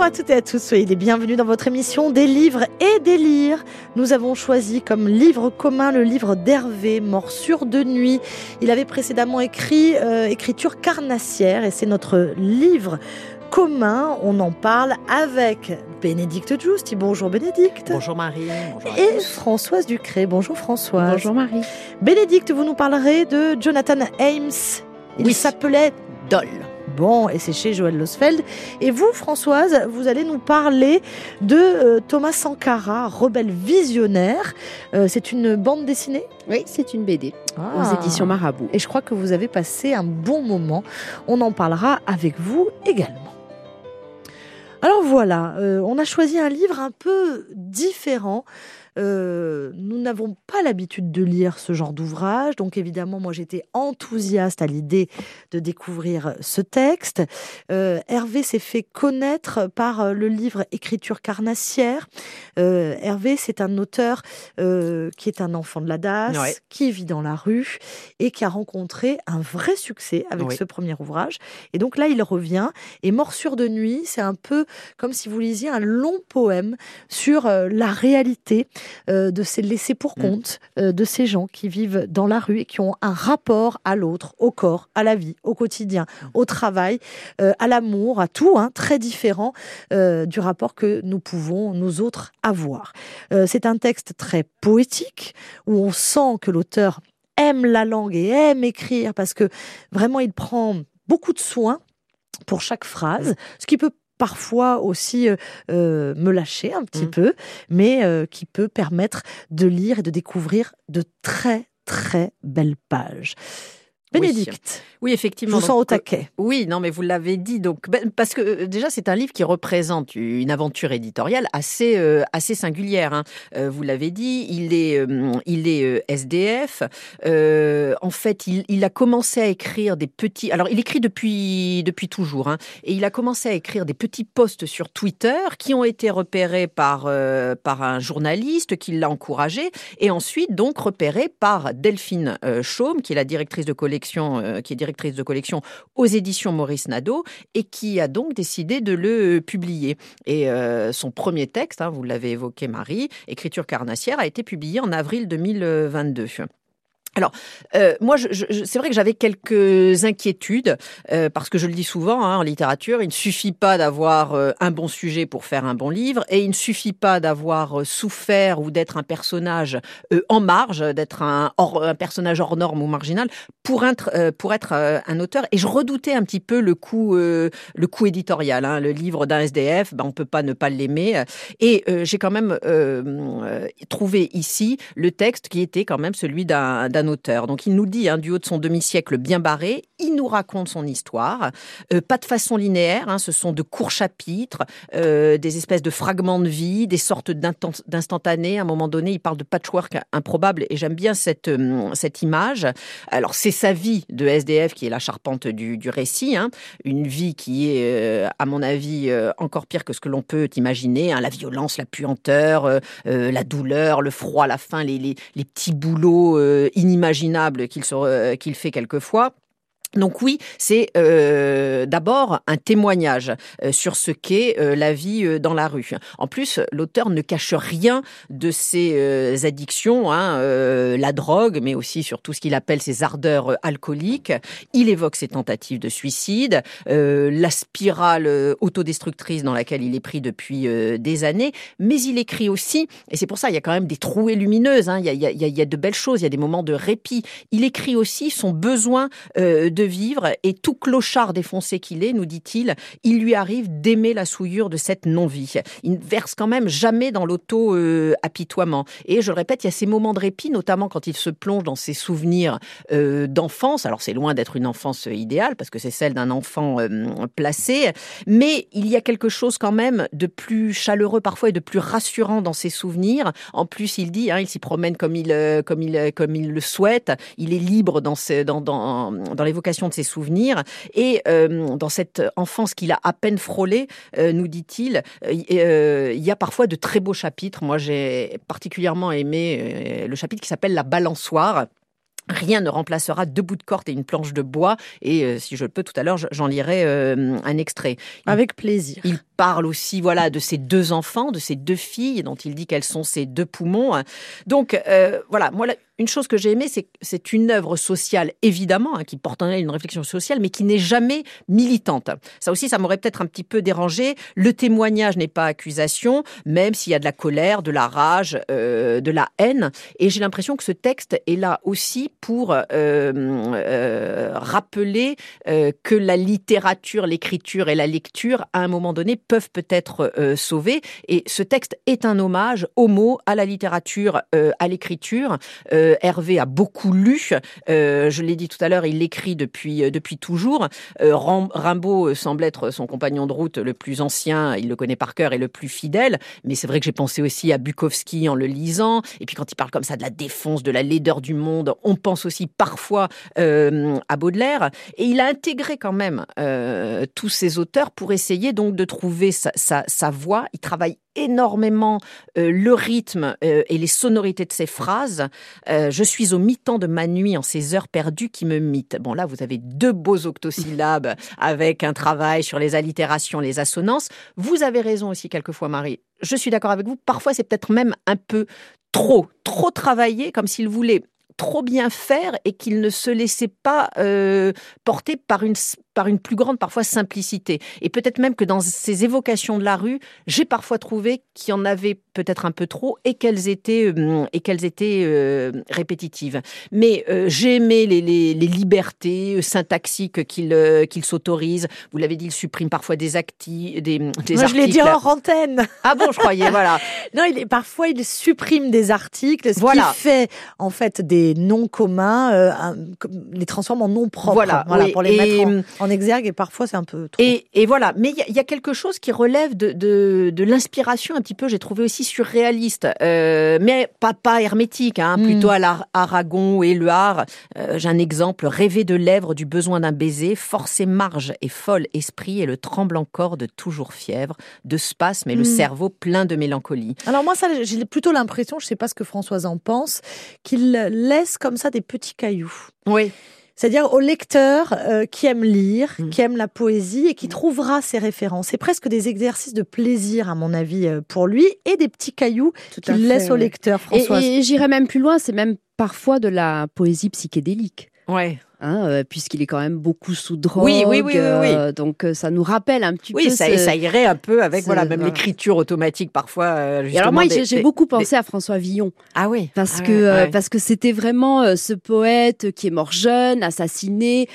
Bonjour à toutes et à tous, soyez les bienvenus dans votre émission Des livres et des lires. Nous avons choisi comme livre commun le livre d'Hervé, Morsure de nuit. Il avait précédemment écrit euh, Écriture carnassière et c'est notre livre commun. On en parle avec Bénédicte Giusti. Bonjour Bénédicte. Bonjour Marie. Bonjour et Françoise Ducré. Bonjour Françoise. Bonjour Marie. Bénédicte, vous nous parlerez de Jonathan Ames. Il s'appelait Doll. Bon, et c'est chez Joël Losfeld. Et vous, Françoise, vous allez nous parler de euh, Thomas Sankara, rebelle visionnaire. Euh, c'est une bande dessinée? Oui, c'est une BD aux Ah. éditions Marabout. Et je crois que vous avez passé un bon moment. On en parlera avec vous également. Alors voilà, euh, on a choisi un livre un peu différent. Euh, nous n'avons pas l'habitude de lire ce genre d'ouvrage, donc évidemment, moi j'étais enthousiaste à l'idée de découvrir ce texte. Euh, Hervé s'est fait connaître par euh, le livre Écriture carnassière. Euh, Hervé, c'est un auteur qui est un enfant de la DAS, Ouais. qui vit dans la rue et qui a rencontré un vrai succès avec ce premier ouvrage. Et donc là, il revient. Et Morsure de nuit, c'est un peu comme si vous lisiez un long poème sur la réalité euh, de ces laissés pour Mm. compte euh, de ces gens qui vivent dans la rue et qui ont un rapport à l'autre, au corps, à la vie, au quotidien, Mm. au travail, euh, à l'amour, à tout, hein, très différent du rapport que nous pouvons, nous autres, avoir. C'est un texte très poétique où on sent que l'auteur aime la langue et aime écrire parce que vraiment il prend beaucoup de soin pour chaque phrase, ce qui peut parfois aussi euh, euh, me lâcher un petit Mm. peu, mais euh, qui peut permettre de lire et de découvrir de très très belles pages. Oui. Bénédicte, Oui, je effectivement. vous sens au donc, euh, taquet. Oui, non, mais vous l'avez dit. Donc, ben, parce que euh, déjà, c'est un livre qui représente une aventure éditoriale assez euh, assez singulière. hein. Euh, vous l'avez dit, il est euh, il est SDF. En fait, il, il a commencé à écrire des petits. Alors, il écrit depuis depuis toujours, hein, et il a commencé à écrire des petits posts sur Twitter qui ont été repérés par par un journaliste qui l'a encouragé, et ensuite donc repérés par Delphine Chaume, qui est la directrice de collection, euh, qui est directrice de collection aux éditions Maurice Nadeau et qui a donc décidé de le publier. Et euh, son premier texte, hein, vous l'avez évoqué Marie, Écriture carnassière, a été publié en avril 2022. Alors, euh, moi, je, je- c'est vrai que j'avais quelques inquiétudes, euh, parce que je le dis souvent hein, en littérature, il ne suffit pas d'avoir euh, un bon sujet pour faire un bon livre, et il ne suffit pas d'avoir euh, souffert ou d'être un personnage euh, en marge, d'être un, un personnage hors norme ou marginal, pour être, euh, pour être un auteur. Et je redoutais un petit peu le coup, le coup éditorial. hein. Le livre d'un SDF, ben, on peut pas ne pas l'aimer. Et j'ai quand même trouvé ici le texte qui était quand même celui d'un auteur. Donc il nous dit, hein, du haut de son demi-siècle bien barré, il nous raconte son histoire. Euh, pas de façon linéaire, hein, ce sont de courts chapitres, euh, des espèces de fragments de vie, des sortes d'instantanés. À un moment donné, il parle de patchwork improbable et j'aime bien cette, euh, cette image. Alors c'est sa vie de SDF qui est la charpente du, du récit, hein. une vie qui est, euh, à mon avis, euh, encore pire que ce que l'on peut imaginer. hein. La violence, la puanteur, euh, la douleur, le froid, la faim, les, les, les petits boulots euh, inimaginables qu'il re- qu'il fait quelquefois. Donc oui, c'est euh, d'abord un témoignage euh, sur ce qu'est euh, la vie euh, dans la rue. En plus, l'auteur ne cache rien de ses addictions, hein, la drogue, mais aussi sur tout ce qu'il appelle ses ardeurs alcooliques. Il évoque ses tentatives de suicide, la spirale autodestructrice dans laquelle il est pris depuis des années, mais il écrit aussi, et c'est pour ça il y a quand même des trouées lumineuses, hein, il, y a, il, y a, il y a de belles choses, il y a des moments de répit. Il écrit aussi son besoin euh, de vivre et tout clochard défoncé qu'il est, nous dit-il, il lui arrive d'aimer la souillure de cette non-vie. Il ne verse quand même jamais dans l'auto-apitoiement. et je le répète, il y a ces moments de répit, notamment quand il se plonge dans ses souvenirs euh, d'enfance. Alors c'est loin d'être une enfance idéale parce que c'est celle d'un enfant euh, placé, mais il y a quelque chose quand même de plus chaleureux parfois et de plus rassurant dans ses souvenirs. En plus, il dit, hein, il s'y promène comme il, euh, comme il, comme il le souhaite. Il est libre dans, ce, dans, dans, dans l'évocation de ses souvenirs et euh, dans cette enfance qu'il a à peine frôlée, euh, nous dit-il, euh, il y a parfois de très beaux chapitres. Moi, j'ai particulièrement aimé le chapitre qui s'appelle La balançoire. Rien ne remplacera deux bouts de corde et une planche de bois. Et euh, si je le peux tout à l'heure, j'en lirai euh, un extrait. Avec plaisir. Il parle aussi, voilà, de ses deux enfants, de ses deux filles, dont il dit qu'elles sont ses deux poumons. Donc, euh, voilà, moi, une chose que j'ai aimée, c'est que c'est une œuvre sociale, évidemment, hein, qui porte en elle une réflexion sociale, mais qui n'est jamais militante. Ça aussi, ça m'aurait peut-être un petit peu dérangé. Le témoignage n'est pas accusation, même s'il y a de la colère, de la rage, euh, de la haine. Et j'ai l'impression que ce texte est là aussi pour euh, rappeler que la littérature, l'écriture et la lecture, à un moment donné, peuvent peut-être sauver. Et ce texte est un hommage aux mots, à la littérature, à l'écriture. Hervé a beaucoup lu. Euh, je l'ai dit tout à l'heure, il l'écrit depuis euh, depuis toujours. Euh, Rimbaud semble être son compagnon de route le plus ancien. Il le connaît par cœur et le plus fidèle. Mais c'est vrai que j'ai pensé aussi à Bukowski en le lisant. Et puis quand il parle comme ça de la défonce, de la laideur du monde, on pense aussi parfois à Baudelaire. Et il a intégré quand même tous ces auteurs pour essayer donc de trouver sa, sa, sa voix. Il travaille énormément euh, le rythme euh, et les sonorités de ses phrases. Euh, je suis au mi-temps de ma nuit en ces heures perdues qui me mitent. Bon, là, vous avez deux beaux octosyllabes avec un travail sur les allitérations, les assonances. Vous avez raison aussi, quelquefois, Marie. Je suis d'accord avec vous. Parfois, c'est peut-être même un peu trop, trop travaillé, comme s'il voulait trop bien faire et qu'il ne se laissait pas porter par une par une plus grande parfois simplicité. Et peut-être même que dans ces évocations de la rue, j'ai parfois trouvé qu'il y en avait peut-être un peu trop et qu'elles étaient, euh, et qu'elles étaient euh, répétitives. Mais euh, j'ai aimé les, les, les, libertés syntaxiques qu'il qu'il s'autorise. Vous l'avez dit, il supprime parfois des, acti, des, des Moi, articles. Je l'ai dit hors antenne. Ah bon, je croyais, voilà. non, il est, parfois, il supprime des articles, ce voilà. qui fait en fait des noms communs, un, les transforme en noms propres. Voilà, voilà oui. pour les et, mettre en, en exergue et parfois c'est un peu trop. Et, et voilà, mais il y, y, a quelque chose qui relève de, de, de l'inspiration un petit peu, j'ai trouvé aussi surréaliste, euh, mais pas, pas hermétique, hein, mm. plutôt à l'Aragon et le Har. Euh, j'ai un exemple, rêver de lèvres du besoin d'un baiser, forcer marge et folle esprit et le tremblant corps de toujours fièvre, de spasme et le cerveau plein de mélancolie. Alors moi, ça, j'ai plutôt l'impression, je sais pas ce que Françoise en pense, qu'il laisse comme ça des petits cailloux. Oui. C'est-à-dire au lecteur euh, qui aime lire, mmh. qui aime la poésie et qui trouvera ses références. C'est presque des exercices de plaisir, à mon avis, euh, pour lui, et des petits cailloux qu'il laisse ouais. au lecteur, Françoise. Et, et j'irais même plus loin, c'est même parfois de la poésie psychédélique. Ouais. Hein, euh, puisqu'il est quand même beaucoup sous drogue. Oui, oui, oui, oui, euh, donc euh, ça nous rappelle un petit oui, peu. ça, ce... ça irait un peu avec voilà même l'écriture automatique parfois. Euh, Et alors moi, j'ai beaucoup pensé des... à François Villon. Ah oui. Parce ah que parce que c'était vraiment ce poète qui est mort jeune, assassiné,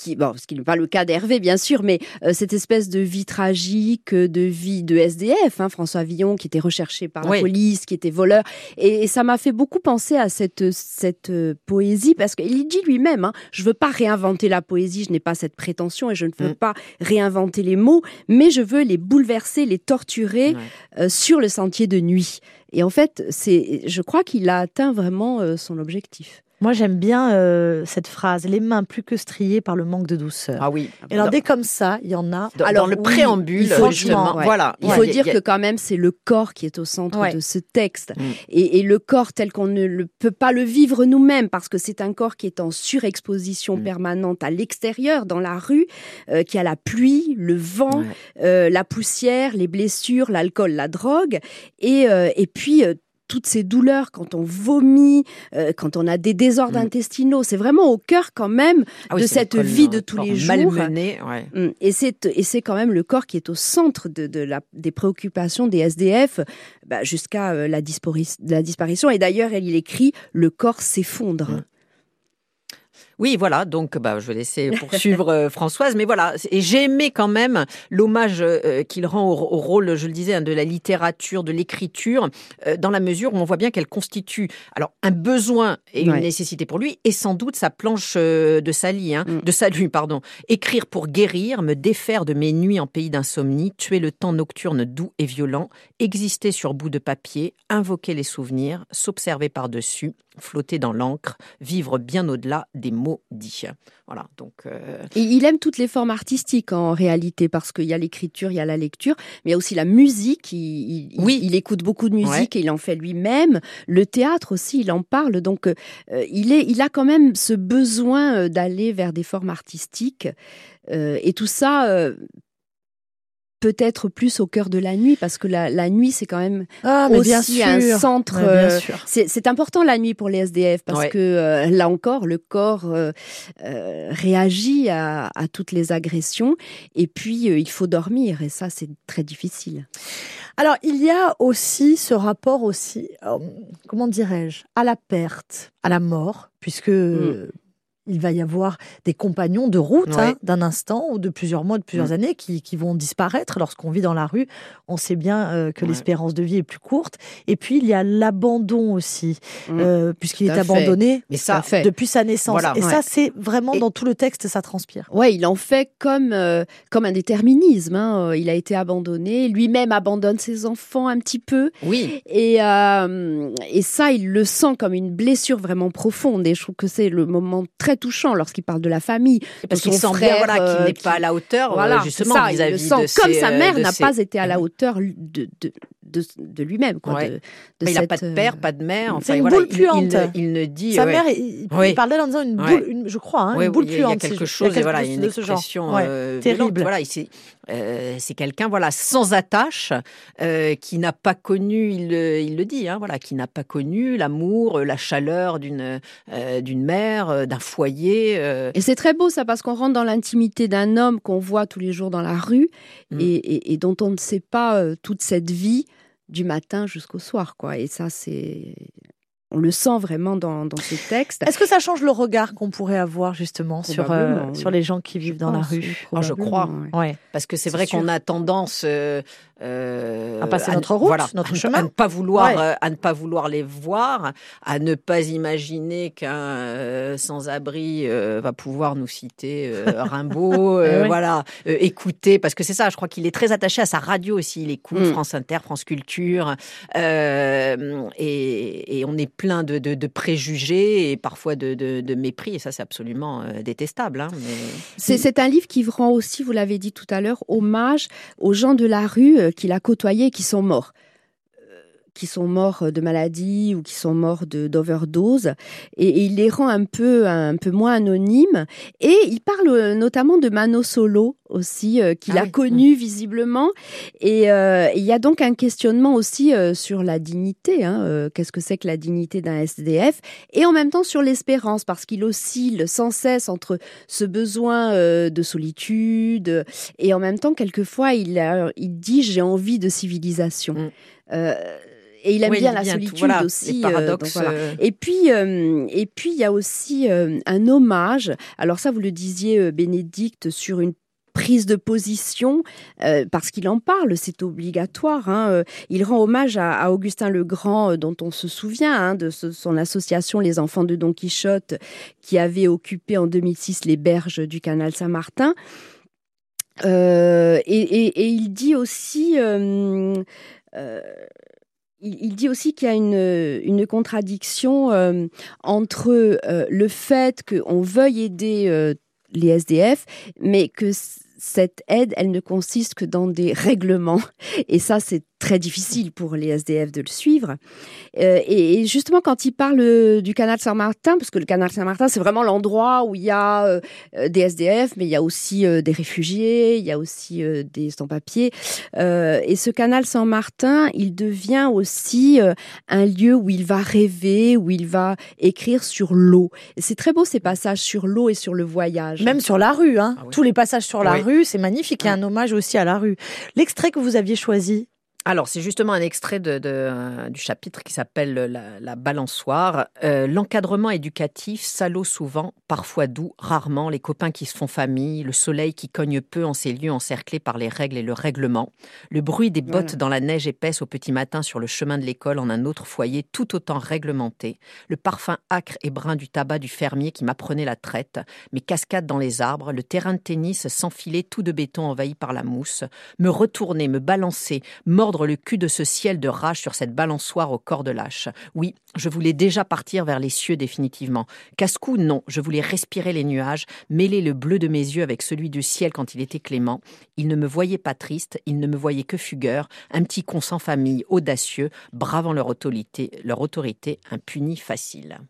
qui, bon, ce qui n'est pas le cas d'Hervé, bien sûr, mais euh, cette espèce de vie tragique, de vie de SDF, hein, François Villon, qui était recherché par la police, qui était voleur. Et, et ça m'a fait beaucoup penser à cette, cette euh, poésie, parce qu'il dit lui-même, hein, je veux pas réinventer la poésie, je n'ai pas cette prétention et je ne veux mm. pas réinventer les mots, mais je veux les bouleverser, les torturer ouais. euh, sur le sentier de nuit. Et en fait, c'est, je crois qu'il a atteint vraiment euh, son objectif. Moi, j'aime bien euh, cette phrase les mains plus que striées par le manque de douceur. Ah oui. Et alors, dès comme ça, il y en a. Dans, Alors, dans le oui, préambule, justement, ouais. voilà. Il faut dire que quand même, c'est le corps qui est au centre ouais. de ce texte. Mm. Et, et, le corps tel qu'on ne le, peut pas le vivre nous-mêmes, parce que c'est un corps qui est en surexposition mm. permanente à l'extérieur, dans la rue, euh, qui a la pluie, le vent, euh, la poussière, les blessures, l'alcool, la drogue. Et, euh, et puis, toutes ces douleurs, quand on vomit, euh, quand on a des désordres mmh. intestinaux, c'est vraiment au cœur quand même ah oui, de cette vie de tous les jours. Malmené, ouais. Mmh. Et c'est et c'est quand même le corps qui est au centre de, de la, des préoccupations des SDF bah, jusqu'à euh, la, la, disparition. Et d'ailleurs, il écrit le corps s'effondre. Mmh. Oui, voilà. Donc, bah, je vais laisser poursuivre euh, Françoise. Mais voilà. Et j'ai aimé quand même l'hommage euh, qu'il rend au, au, rôle, je le disais, hein, de la littérature, de l'écriture, euh, dans la mesure où on voit bien qu'elle constitue alors un besoin et une ouais. nécessité pour lui, et sans doute sa planche de salut, hein, mm. de salut, pardon. Écrire pour guérir, me défaire de mes nuits en pays d'insomnie, tuer le temps nocturne doux et violent, exister sur bout de papier, invoquer les souvenirs, s'observer par-dessus, flotter dans l'encre, vivre bien au-delà des mots dits. Voilà, donc. Euh... Et il aime toutes les formes artistiques en réalité, parce qu'il y a l'écriture, il y a la lecture, mais il y a aussi la musique. Il, il oui. il, écoute beaucoup de musique ouais. et il en fait lui-même. Le théâtre aussi, il en parle. Donc, euh, il, est, il a quand même ce besoin d'aller vers des formes artistiques. Euh, et tout ça peut-être plus au cœur de la nuit parce que la, nuit c'est quand même ah, aussi un centre. Euh, c'est important la nuit pour les SDF parce que euh, là encore le corps euh, réagit à, toutes les agressions et puis il faut dormir et ça c'est très difficile. Alors il y a aussi ce rapport aussi, comment dirais-je, à la perte, à la mort, puisque mm il va y avoir des compagnons de route hein, d'un instant ou de plusieurs mois, de plusieurs mm. années qui, vont disparaître lorsqu'on vit dans la rue. On sait bien euh, que l'espérance de vie est plus courte. Et puis il y a l'abandon aussi, mm. euh, puisqu'il est abandonné Mais ça, depuis sa naissance. Et ça, c'est vraiment dans tout le texte, ça transpire. Ouais, il en fait comme, euh, comme un déterminisme. Hein. Il a été abandonné, lui-même abandonne ses enfants un petit peu. Oui. Et, et ça, il le sent comme une blessure vraiment profonde. Et je trouve que c'est le moment très touchant lorsqu'il parle de la famille. Parce qu'il sent bien voilà, qu'il euh, n'est pas à la hauteur, voilà, justement, vis-à-vis de Comme sa mère euh, n'a pas été à la hauteur de, de, de, lui-même. De, il n'a pas de père, pas de mère. Enfin, une boule puante. Il, ne dit. Sa mère, il, parle d'elle en disant une boule, je crois, hein, une boule puante. Il y a quelque chose, il y a une expression euh, terrible. Voilà, c'est quelqu'un voilà sans attache qui n'a pas connu il, il le dit hein, voilà qui n'a pas connu l'amour la chaleur d'une d'une mère d'un foyer et c'est très beau ça parce qu'on rentre dans l'intimité d'un homme qu'on voit tous les jours dans la rue mm. et, et, dont on ne sait pas toute cette vie du matin jusqu'au soir, quoi. Et ça, c'est on le sent vraiment dans, dans ce texte. Est-ce que ça change le regard qu'on pourrait avoir justement sur, euh, sur les gens qui vivent dans la rue oh, Je crois. Ouais. Parce que c'est vrai qu'on a tendance euh, euh, à passer notre route, notre chemin, à ne pas vouloir, à ne pas vouloir les voir, à ne pas imaginer qu'un sans-abri va pouvoir nous citer Rimbaud, voilà, écouter, parce que c'est ça. Je crois qu'il est très attaché à sa radio aussi. Il écoute mm. France Inter, France Culture, et, et on est plein de, préjugés et parfois de, mépris, et ça c'est absolument euh, détestable. Hein, c'est un livre qui rend aussi, vous l'avez dit tout à l'heure, hommage aux gens de la rue euh, qu'il a côtoyés et qui sont morts qui sont morts de maladie ou qui sont morts d'overdose et, il les rend un peu un peu moins anonymes et il parle euh, notamment de Mano Solo aussi euh, qu'il ah a connu visiblement et euh, il y a donc un questionnement aussi sur la dignité hein, qu'est-ce que c'est que la dignité d'un SDF et en même temps sur l'espérance parce qu'il oscille sans cesse entre ce besoin de solitude et en même temps quelquefois il il dit j'ai envie de civilisation mm et il aime bien la solitude aussi. Euh, euh. Et puis, euh, et puis il y a aussi un hommage. Alors ça, vous le disiez, Bénédicte, sur une prise de position, parce qu'il en parle, c'est obligatoire. Hein, il rend hommage à, Augustin le Grand, dont on se souvient, hein, de son association Les Enfants de Don Quichotte, qui avait occupé en 2006 les berges du canal Saint-Martin. Et, il dit aussi il, dit aussi qu'il y a une, contradiction euh, entre euh, le fait qu'on veuille aider euh, les SDF, mais que cette aide, elle ne consiste que dans des règlements. Et ça, c'est très difficile pour les SDF de le suivre. Euh, et, justement, quand il parle euh, du canal Saint-Martin, parce que le canal Saint-Martin, c'est vraiment l'endroit où il y a euh, des SDF, mais il y a aussi des réfugiés, il y a aussi des sans-papiers. et ce canal Saint-Martin, il devient aussi un lieu où il va rêver, où il va écrire sur l'eau. C'est très beau ces passages sur l'eau et sur le voyage. Même sur la rue, hein. Ah tous les passages sur la rue, c'est magnifique. Il y a un hommage aussi à la rue. L'extrait que vous aviez choisi, alors, c'est justement un extrait de, euh, du chapitre qui s'appelle La, balançoire. Euh, l'encadrement éducatif salaud souvent, parfois doux, rarement, les copains qui se font famille, le soleil qui cogne peu en ces lieux encerclés par les règles et le règlement, le bruit des bottes dans la neige épaisse au petit matin sur le chemin de l'école en un autre foyer tout autant réglementé, le parfum acre et brun du tabac du fermier qui m'apprenait la traite, mes cascades dans les arbres, le terrain de tennis s'enfiler tout de béton envahi par la mousse, me retourner, me balancer, mordre le cul de ce ciel de rage sur cette balançoire au corps de lâche. Oui, je voulais déjà partir vers les cieux définitivement. Casse-cou, non, je voulais respirer les nuages, mêler le bleu de mes yeux avec celui du ciel quand il était clément. Il ne me voyait pas triste, il ne me voyait que fugueur, un petit con sans famille, audacieux, bravant leur autorité, leur autorité impunie facile.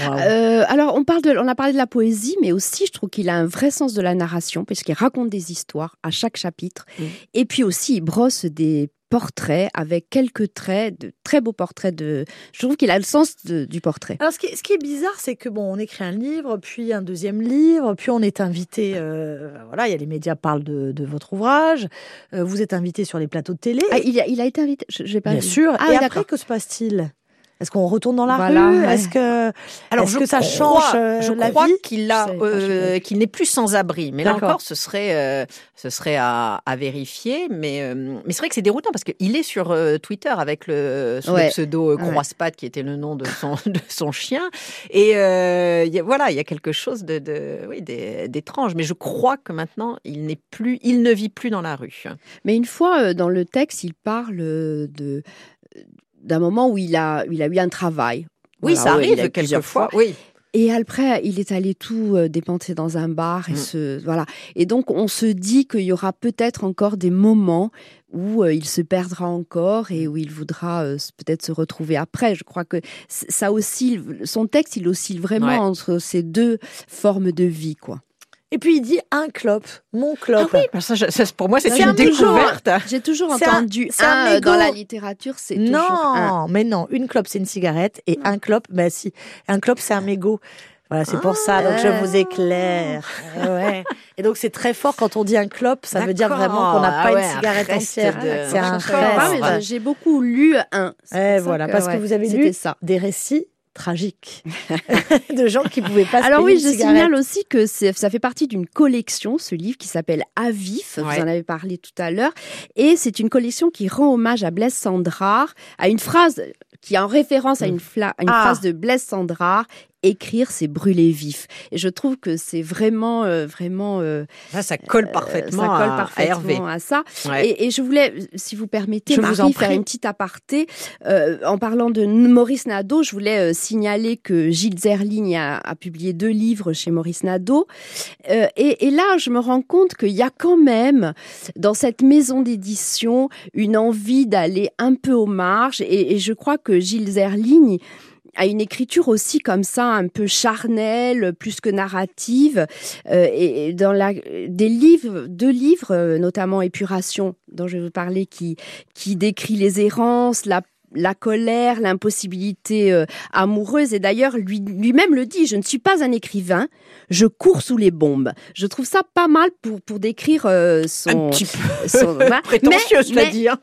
Euh, alors, on, parle de, on a parlé de la poésie, mais aussi, je trouve qu'il a un vrai sens de la narration, puisqu'il raconte des histoires à chaque chapitre. Et puis aussi, il brosse des portraits avec quelques traits, de très beaux portraits de. Je trouve qu'il a le sens du portrait. Alors, ce qui, est, bizarre, c'est que bon, on écrit un livre, puis un deuxième livre, puis on est invité. Euh, voilà, il y a les médias parlent de, votre ouvrage. Euh, vous êtes invité sur les plateaux de télé. Ah, il, a, il a été invité. Je, pas Bien sûr. Ah, Et après, que se passe-t-il? Est-ce qu'on retourne dans la rue Est-ce que, alors est que ça change euh, je la crois vie qu'il a, euh, qu'il n'est plus sans abri. Mais là encore, ce serait, euh, ce serait à, vérifier. Mais, mais c'est vrai que c'est déroutant parce qu'il est sur Twitter avec le, pseudo Croispat qui était le nom de son, de son chien. Et y a, voilà, il y a quelque chose de, de oui, d'étrange. Mais je crois que maintenant, il n'est plus, il ne vit plus dans la rue. Mais une fois dans le texte, il parle de d'un moment où il a, il a eu un travail. Oui, ça arrive quelquefois. Oui. Et après, il est allé tout euh, dépenser dans un bar et mm. voilà. Et donc, on se dit qu'il y aura peut-être encore des moments où euh, il se perdra encore et où il voudra euh, peut-être se retrouver après. Je crois que ça oscille. Son texte, il oscille vraiment entre ces deux formes de vie, quoi. Et puis il dit un clope, mon clope. Ah oui, ça, pour moi c'est une découverte. J'ai toujours entendu un, dans la littérature, c'est toujours Non, mais non, une clope c'est une cigarette et un clope, ben si, un clope c'est un mégot. Voilà, c'est pour ça, donc je vous éclaire. ouais. Et donc c'est très fort quand on dit un clope, ça veut dire vraiment qu'on n'a pas ah une cigarette entière. C'est un ah, J'ai beaucoup lu un. voilà, parce que vous avez lu ça. des récits tragique de gens qui pouvaient pas. Alors oui, je signale aussi que ça fait partie d'une collection, ce livre qui s'appelle Avif. Vous en avez parlé tout à l'heure, et c'est une collection qui rend hommage à Blaise Sandrard, à une phrase qui est en référence à une, une ah. phrase de Blaise Sandrard écrire, c'est brûler vif. Et je trouve que c'est vraiment, euh, vraiment. Euh, ça colle euh, parfaitement, ça colle à, parfaitement à, ça. Et, je voulais, si vous permettez, Marie, faire une petite aparté. en parlant de Maurice Nadeau, je voulais signaler que Gilles Zerling a, publié deux livres chez Maurice Nadeau. Et, là, je me rends compte qu'il y a quand même, dans cette maison d'édition, une envie d'aller un peu aux marges. Et, et je crois que Gilles Zerling à une écriture aussi comme ça, un peu charnelle, plus que narrative. Euh, et dans la, des livres, deux livres, euh, notamment Épuration, dont je vais vous parler, qui, qui décrit les errances, la la colère, l'impossibilité euh, amoureuse. Et d'ailleurs, lui, lui-même le dit, je ne suis pas un écrivain, je cours sous les bombes. Je trouve ça pas mal pour, pour décrire son... Un petit peu son, prétentieux, je l'ai dit. Hein.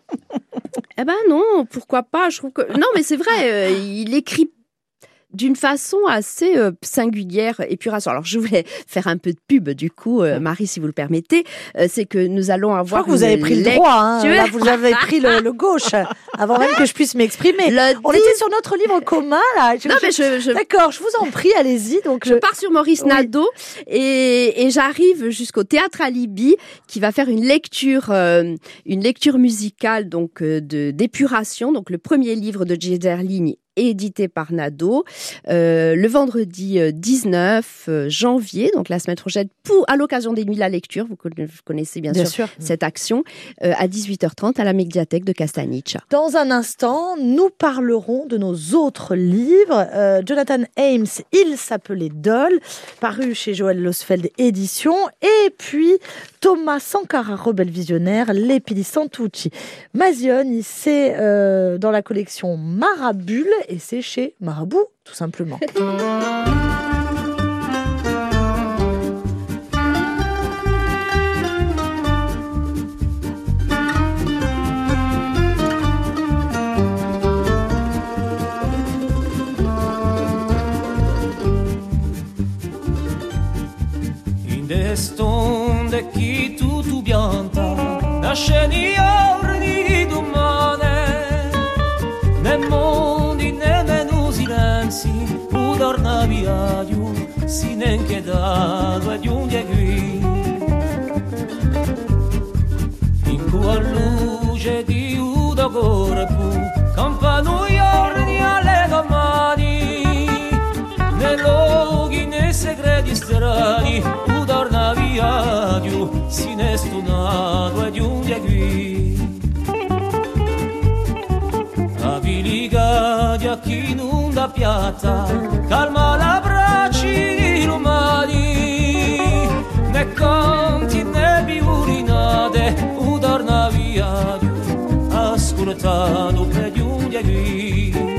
eh ben non, pourquoi pas Je trouve que non, mais c'est vrai. il écrit d'une façon assez euh, singulière et. Alors, je voulais faire un peu de pub, du coup, euh, Marie, si vous le permettez. Euh, c'est que nous allons avoir. Je vous avez pris le droit, hein. Là, vous avez pris le, gauche, avant même que je puisse m'exprimer. On était sur notre livre commun, là. non, mais je, D'accord, je vous en prie, allez-y. Donc, je... pars sur Maurice Nadeau et, et j'arrive jusqu'au Théâtre Alibi, qui va faire une lecture, une lecture musicale, donc, de d'épuration. Donc, le premier livre de Ligne édité par Nado euh, le vendredi 19 euh, euh, janvier, donc la semaine prochaine, pour, à l'occasion des Nuits de la Lecture. Vous connaissez bien, sûr, cette action, à 18h30 à la médiathèque de Castaniche. Dans un instant, nous parlerons de nos autres livres. Jonathan Ames, Il s'appelait Doll, paru chez Joël Losfeld Édition. Et puis Thomas Sankara, rebelle visionnaire, Lepidi Santucci. Mazioni, c'est dans la collection Marabule et c'est chez Marabout, tout simplement. sinen quedado di un yegui in cua luce di udo corpo campano iorni alle domani nei luoghi nei segreti strani udorna via di un sinestunato e di un yegui aviliga di a chi non da piazza calma la brava たのかよやり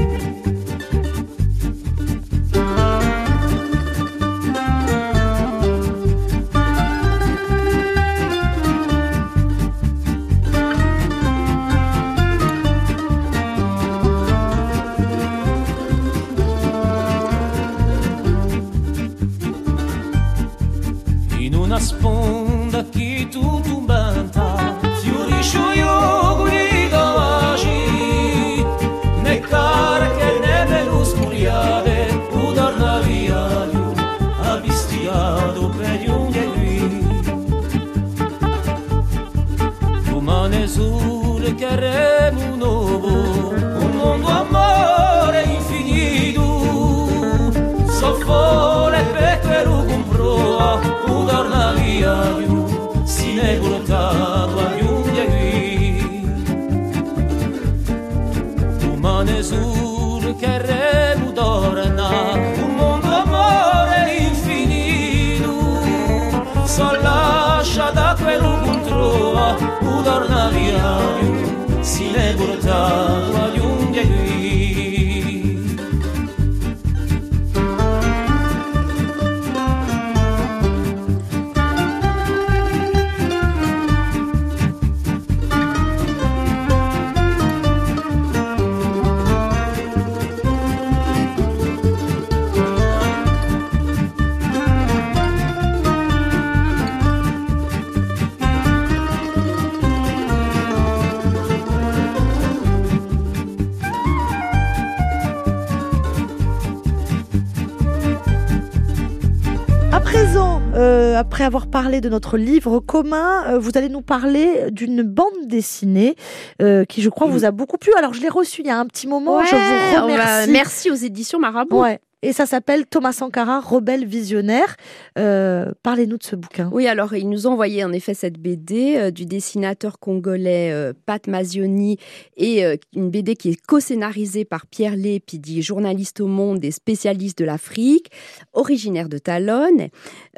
après avoir parlé de notre livre commun, euh, vous allez nous parler d'une bande dessinée euh, qui, je crois, vous a beaucoup plu. Alors, je l'ai reçue il y a un petit moment. je vous remercie. merci aux éditions Marabout. Ouais. Et ça s'appelle Thomas Sankara, Rebelle visionnaire. Euh, Parlez-nous de ce bouquin. Oui, alors ils nous ont envoyé en effet cette BD euh, du dessinateur congolais euh, Pat Mazioni et une BD qui est co-scénarisée par Pierre Lépidi, journaliste au Monde et spécialiste de l'Afrique, originaire de Talonne,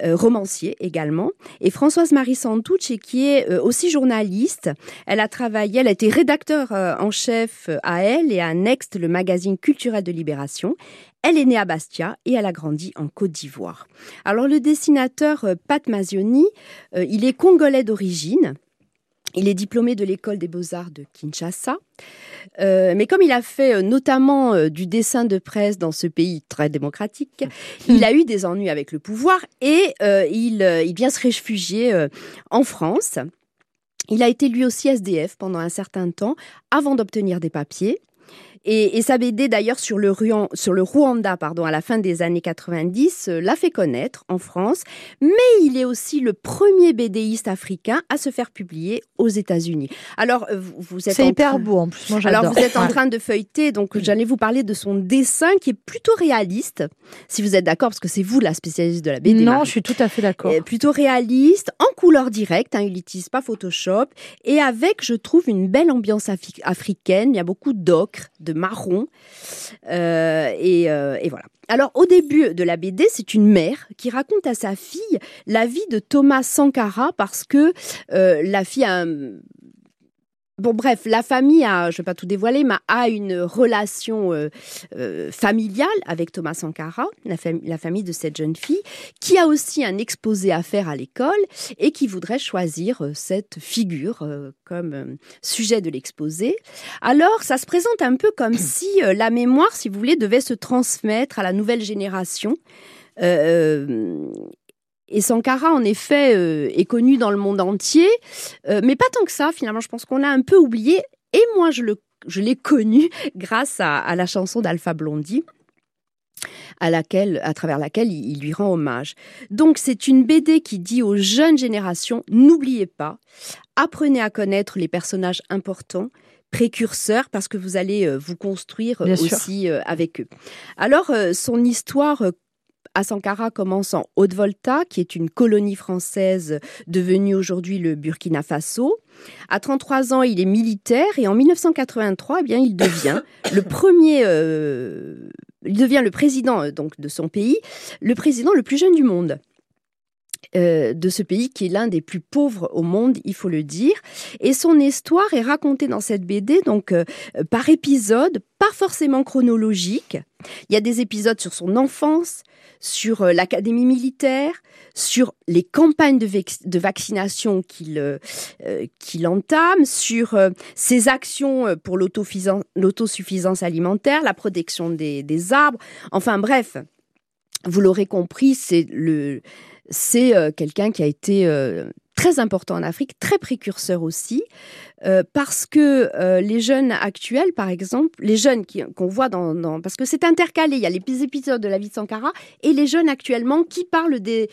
romancier également, et Françoise Marie Santucci qui est aussi journaliste. Elle a travaillé, elle a été rédacteur en chef à Elle et à Next, le magazine culturel de Libération. Elle est née à Bastia et elle a grandi en Côte d'Ivoire. Alors le dessinateur euh, Pat Mazioni, euh, il est congolais d'origine. Il est diplômé de l'école des beaux-arts de Kinshasa. Euh, mais comme il a fait euh, notamment euh, du dessin de presse dans ce pays très démocratique, il a eu des ennuis avec le pouvoir et il, il vient se réfugier en France. Il a été lui aussi SDF pendant un certain temps avant d'obtenir des papiers. Et, et sa BD d'ailleurs sur le, Ruan- sur le Rwanda pardon, à la fin des années 90 euh, l'a fait connaître en France, mais il est aussi le premier BDiste africain à se faire publier aux États-Unis. Alors euh, vous, vous êtes C'est hyper train- beau en plus. Moi, alors vous êtes en train de feuilleter, donc j'allais vous parler de son dessin qui est plutôt réaliste, si vous êtes d'accord, parce que c'est vous la spécialiste de la BD. Non, Marie. je suis tout à fait d'accord. Plutôt réaliste, en couleur directe, hein, il n'utilise pas Photoshop, et avec, je trouve, une belle ambiance afri- africaine. Il y a beaucoup d'ocre, de marron, euh, et, euh, et voilà. Alors, au début de la BD, c'est une mère qui raconte à sa fille la vie de Thomas Sankara parce que euh, la fille a un- Bon, bref, la famille a, je ne vais pas tout dévoiler, mais a une relation euh, euh, familiale avec Thomas Sankara, la, fam- la famille de cette jeune fille, qui a aussi un exposé à faire à l'école et qui voudrait choisir euh, cette figure comme sujet de l'exposé. Alors, ça se présente un peu comme si la mémoire, si vous voulez, devait se transmettre à la nouvelle génération. Et Sankara, en effet, euh, est connu dans le monde entier, euh, mais pas tant que ça, finalement. Je pense qu'on a un peu oublié. Et moi, je le je l'ai connu grâce à, à la chanson d'Alpha Blondie à laquelle, à travers laquelle il, il lui rend hommage. Donc c'est une BD qui dit aux jeunes générations n'oubliez pas, apprenez à connaître les personnages importants, précurseurs, parce que vous allez euh, vous construire Bien aussi avec eux. Alors son histoire à commence en Haute-Volta, qui est une colonie française devenue aujourd'hui le Burkina Faso. À 33 ans, il est militaire et en 1983, eh bien, il devient le premier euh, il devient le président donc de son pays, le président le plus jeune du monde. Euh, de ce pays qui est l'un des plus pauvres au monde, il faut le dire. Et son histoire est racontée dans cette BD, donc euh, par épisode, pas forcément chronologique. Il y a des épisodes sur son enfance, sur euh, l'académie militaire, sur les campagnes de, vaccination qu'il qu'il entame, sur ses actions pour l'autosuffisance alimentaire, la protection des, arbres. Enfin bref, vous l'aurez compris, c'est le c'est euh, quelqu'un qui a été euh, très important en Afrique, très précurseur aussi, euh, parce que les jeunes actuels, par exemple, les jeunes qu'on voit dans, Parce que c'est intercalé, il y a les épisodes de la vie de Sankara et les jeunes actuellement qui parlent de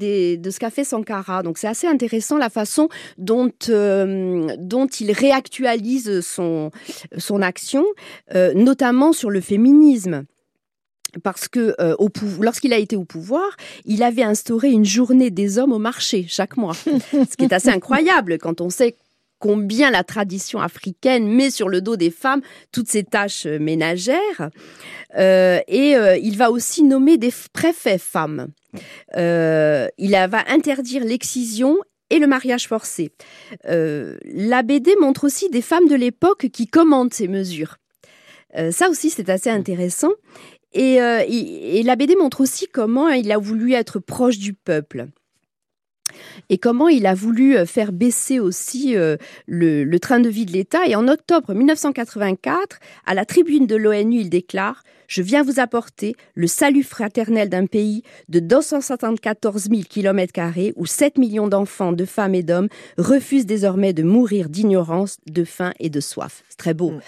ce qu'a fait Sankara. Donc c'est assez intéressant la façon dont, dont il réactualise son, son action, notamment sur le féminisme parce que euh, lorsqu'il a été au pouvoir, il avait instauré une journée des hommes au marché chaque mois, ce qui est assez incroyable quand on sait combien la tradition africaine met sur le dos des femmes toutes ces tâches euh, ménagères. Euh, et il va aussi nommer des préfets femmes. il va interdire l'excision et le mariage forcé. la BD montre aussi des femmes de l'époque qui commandent ces mesures. ça aussi, c'est assez intéressant. Euh, et, la BD montre aussi comment il a voulu être proche du peuple et comment il a voulu euh, faire baisser aussi euh, le, train de vie de l'État. Et en octobre 1984, à la tribune de l'ONU, il déclare je viens vous apporter le salut fraternel d'un pays de 274 000 km où 7 millions d'enfants, de femmes et d'hommes refusent désormais de mourir d'ignorance, de faim et de soif. C'est très beau. Mm.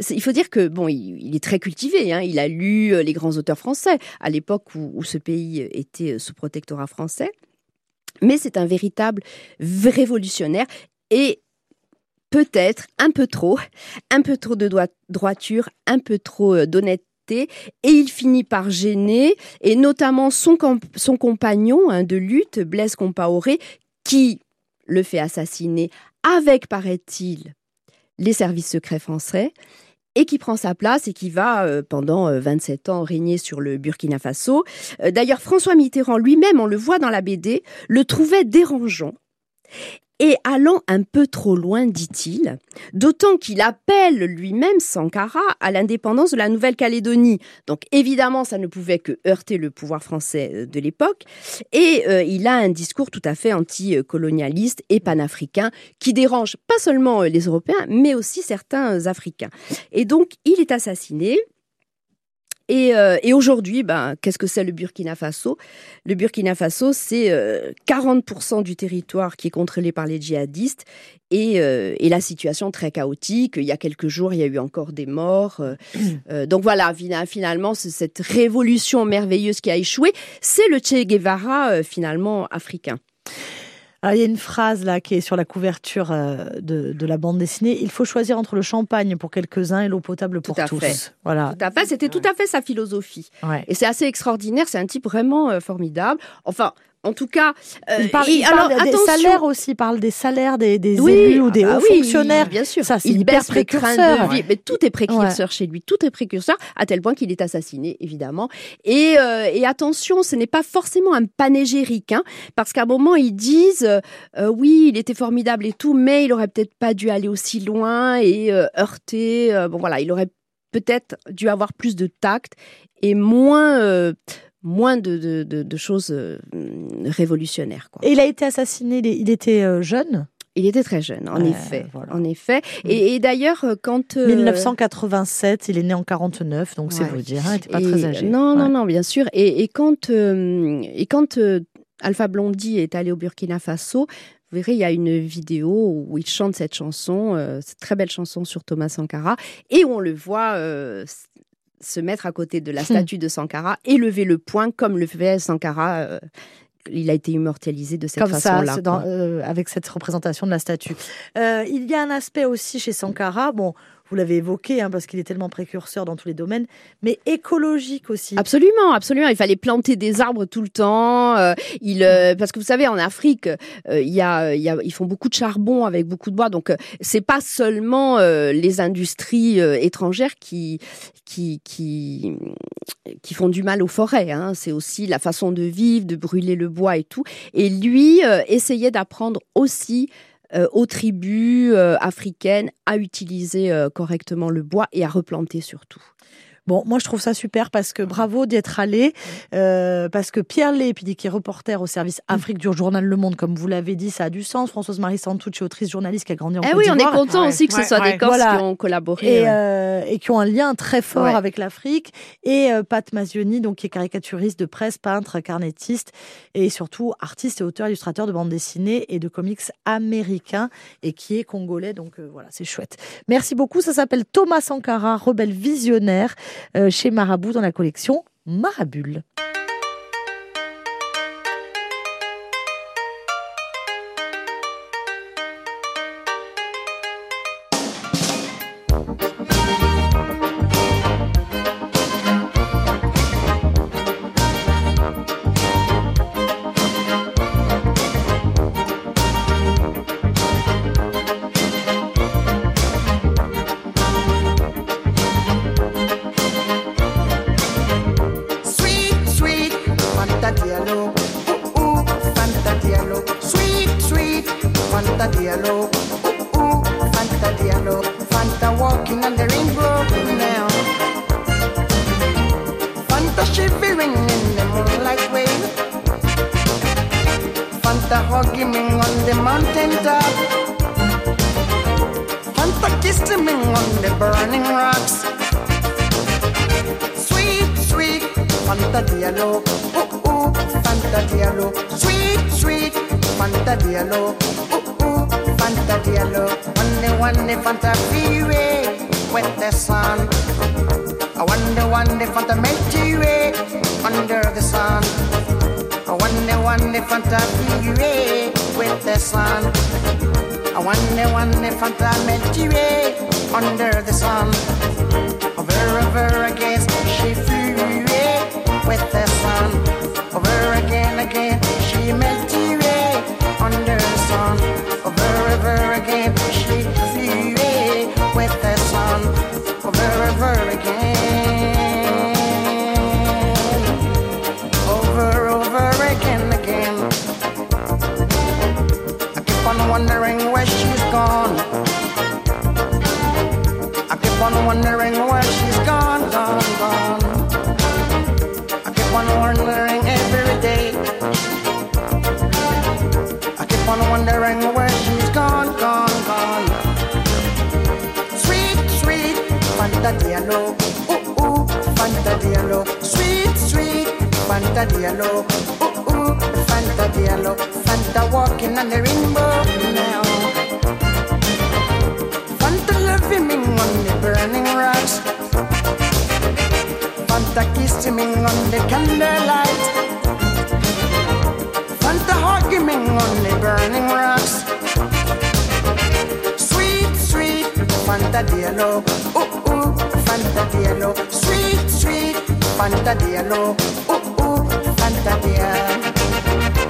il faut dire que bon, il, est très cultivé. Hein. Il a lu euh, les grands auteurs français à l'époque où ce pays était sous protectorat français. Mais c'est un véritable révolutionnaire et peut-être un peu trop, un peu trop de droiture, un peu trop euh, d'honnêteté. Et il finit par gêner, et notamment son, compagnon hein, de lutte, Blaise Compaoré, qui le fait assassiner avec, paraît-il, les services secrets français, et qui prend sa place et qui va, euh, pendant 27 euh, ans, régner sur le Burkina Faso. D'ailleurs, François Mitterrand lui-même, on le voit dans la BD, le trouvait dérangeant et allant un peu trop loin, dit-il, d'autant qu'il appelle lui-même Sankara à l'indépendance de la Nouvelle-Calédonie. Donc évidemment, ça ne pouvait que heurter le pouvoir français de l'époque, et euh, il a un discours tout à fait anti-colonialiste et panafricain qui dérange pas seulement euh, les Européens, mais aussi certains Africains. Et donc, il est assassiné. Euh, et, aujourd'hui, ben, qu'est-ce que c'est le Burkina Faso? Le Burkina Faso, c'est 40% euh, du territoire qui est contrôlé par les djihadistes euh, et, la situation très chaotique. Il y a quelques jours, il y a eu encore des morts. donc voilà, finalement, cette révolution merveilleuse qui a échoué, c'est le Che Guevara finalement africain. Il y a une phrase là qui est sur la couverture euh, de, la bande dessinée. Il faut choisir entre le champagne pour quelques-uns et l'eau potable pour tous. Voilà. Tout à fait. C'était tout à fait sa philosophie. Et c'est assez extraordinaire. C'est un type vraiment euh, formidable. Enfin, en tout cas, euh, il parle, alors, des salaires aussi, il parle des salaires des, des élus ou des ah hauts fonctionnaires. bien sûr, ça c'est hyper précurseur. Mais tout est précurseur chez lui, tout est précurseur, à tel point qu'il est assassiné, évidemment. Et, euh, et attention, ce n'est pas forcément un panégyrique, hein, parce qu'à un moment ils disent, euh, oui, il était formidable et tout, mais il aurait peut-être pas dû aller aussi loin et heurter. bon voilà, il aurait peut-être dû avoir plus de tact et moins moins de, de, choses euh, révolutionnaires. Et il a été assassiné, il était euh, jeune? Il était très jeune, en effet. En effet. Mm. Et, d'ailleurs, euh, quand... 1987, il est né en 49, donc c'est vous dire, hein, il n'était pas très âgé. Non, non, non, bien sûr. Et, et quand, et quand Alpha Blondie est allé au Burkina Faso, vous verrez, il y a une vidéo où il chante cette chanson, cette très belle chanson sur Thomas Sankara, et on le voit se mettre à côté de la hmm. statue de Sankara et lever le poing comme le fait Sankara. Euh, il a été immortalisé de cette façon-là. Euh, avec cette représentation de la statue. Euh, il y a un aspect aussi chez Sankara, bon, vous l'avez évoqué, hein, parce qu'il est tellement précurseur dans tous les domaines, mais écologique aussi. Absolument, absolument. Il fallait planter des arbres tout le temps. Euh, il, parce que vous savez, en Afrique, il y a, y a, ils font beaucoup de charbon avec beaucoup de bois, donc c'est pas seulement les industries étrangères qui, qui, qui, qui font du mal aux forêts. Hein. C'est aussi la façon de vivre, de brûler le bois et tout. Et lui essayait d'apprendre aussi euh, aux tribus euh, africaines à utiliser euh, correctement le bois et à replanter surtout. Bon, moi je trouve ça super parce que bravo d'être allé, euh, parce que Pierre Lé, puis qui est reporter au service mm. Afrique du journal Le Monde, comme vous l'avez dit, ça a du sens. Françoise Marie Santucci, autrice journaliste qui a grandi en eh Côte oui, on est content aussi que ce soit des Corses qui ont collaboré. Et, euh, et, qui ont un lien très fort avec l'Afrique. Et euh, Pat Mazioni, donc qui est caricaturiste de presse, peintre, carnettiste, et surtout artiste et auteur, illustrateur de bande dessinée et de comics américains, et qui est congolais. Donc euh, voilà, c'est chouette. Merci beaucoup. Ça s'appelle Thomas Sankara, rebelle visionnaire. Euh, chez Marabout dans la collection Marabule. Fanta Diallo. Ooh, Fanta Diallo. Fanta walking on the ring road now. Fanta shivering in the moonlight wave. Fanta hugging me on the mountain top. Fanta kissing me on the burning rocks. Sweet, sweet Fanta Diallo. Ooh, ooh, Fanta Diallo. Sweet, sweet Fanta Diallo the yellow, only one in front of freeway with the sun. I wonder one in front of Milky Way under the sun. I wonder one in front of freeway with the sun. I wonder one in front of Milky Way under the sun. Over, over again, she flew away with the sun. Over again, again, she melted under the sun over and over again. She flew with the sun over and river again. Over, over again, again. I keep on wondering where she's gone. I keep on wondering where. Fanta Diallo. Ooh, ooh, Fanta Diallo. Sweet, sweet, Fanta Diallo. Ooh, ooh, Fanta Diallo. Fanta walking on the rainbow now. Fanta loving me on the burning rocks. Fanta kissing me on the candlelight. Fanta hugging me on the burning rocks. Sweet sweet Fanta Diallo. Oh, Sweet, sweet Fantadielo, ooh, ooh, Fantadielo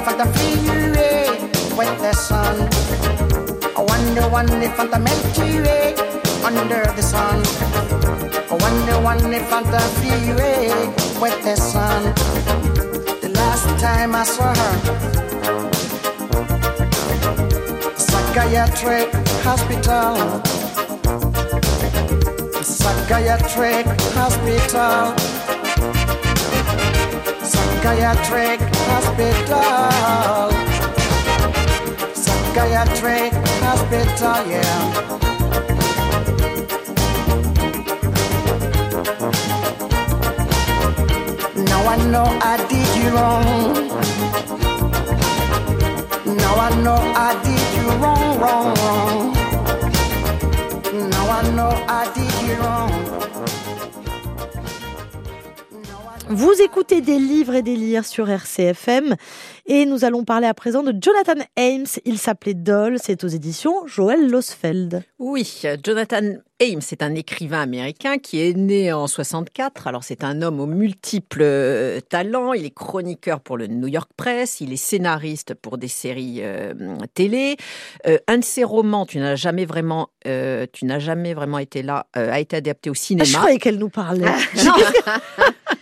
if I feel with the sun. I wonder one if I'm the under the sun. I wonder one if I'm the freeway with the sun. The last time I saw her, psychiatric hospital. Psychiatric hospital. Psychiatric Hospital. Psychiatric hospital, yeah. Now I know I did you wrong. Now I know I did you wrong, wrong, wrong. Now I know I did you wrong. Vous écoutez des livres et des lires sur RCFM et nous allons parler à présent de Jonathan Ames. Il s'appelait Doll, c'est aux éditions Joël Losfeld. Oui, Jonathan Ames est un écrivain américain qui est né en 64. Alors c'est un homme aux multiples euh, talents. Il est chroniqueur pour le New York Press, il est scénariste pour des séries euh, télé. Euh, un de ses romans, tu n'as jamais vraiment, euh, tu n'as jamais vraiment été là, a été adapté au Ah, cinéma. je croyais qu'elle nous parlait. Non.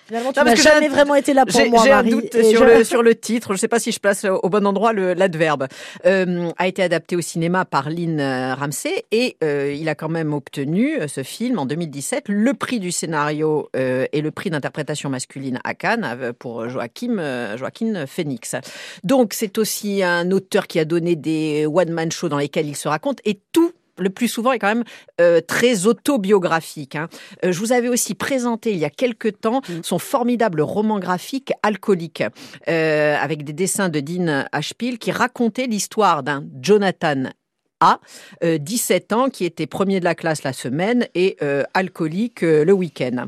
Finalement, tu n'as jamais un- vraiment été là pour moi, j'ai un doute sur, je- le, sur le titre. Je ne sais pas si je place au bon endroit l'adverbe. A été adapté au cinéma par Lynn Ramsey et il a quand même obtenu euh, ce film en 2017 le prix du scénario euh, et le prix d'interprétation masculine à Cannes euh, pour Joachim Joaquin Phoenix. Donc c'est aussi un auteur qui a donné des one man shows dans lesquels il se raconte et tout le plus souvent est quand même euh, très autobiographique. hein. Euh, je vous avais aussi présenté il y a quelque temps son formidable roman graphique Alcoolique, euh, avec des dessins de Dean Ashpil qui racontait l'histoire d'un Jonathan A, euh, 17 ans, qui était premier de la classe la semaine et euh, alcoolique euh, le week-end.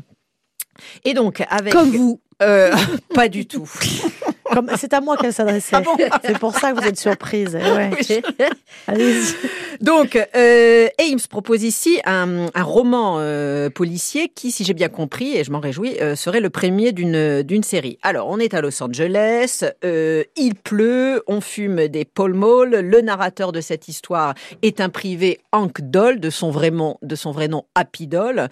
Et donc avec Comme vous. Euh, pas du tout. Comme- C'est à moi qu'elle s'adressait. Ah bon c'est pour ça que vous êtes surprise. Ouais. Oui. Allez-y. Donc, euh, Ames propose ici un, un roman euh, policier qui, si j'ai bien compris, et je m'en réjouis, euh, serait le premier d'une d'une série. Alors, on est à Los Angeles, il pleut, on fume des Pall Mall. Le narrateur de cette histoire est un privé Hank Doll, de son vrai nom, de son vrai nom Happy Doll,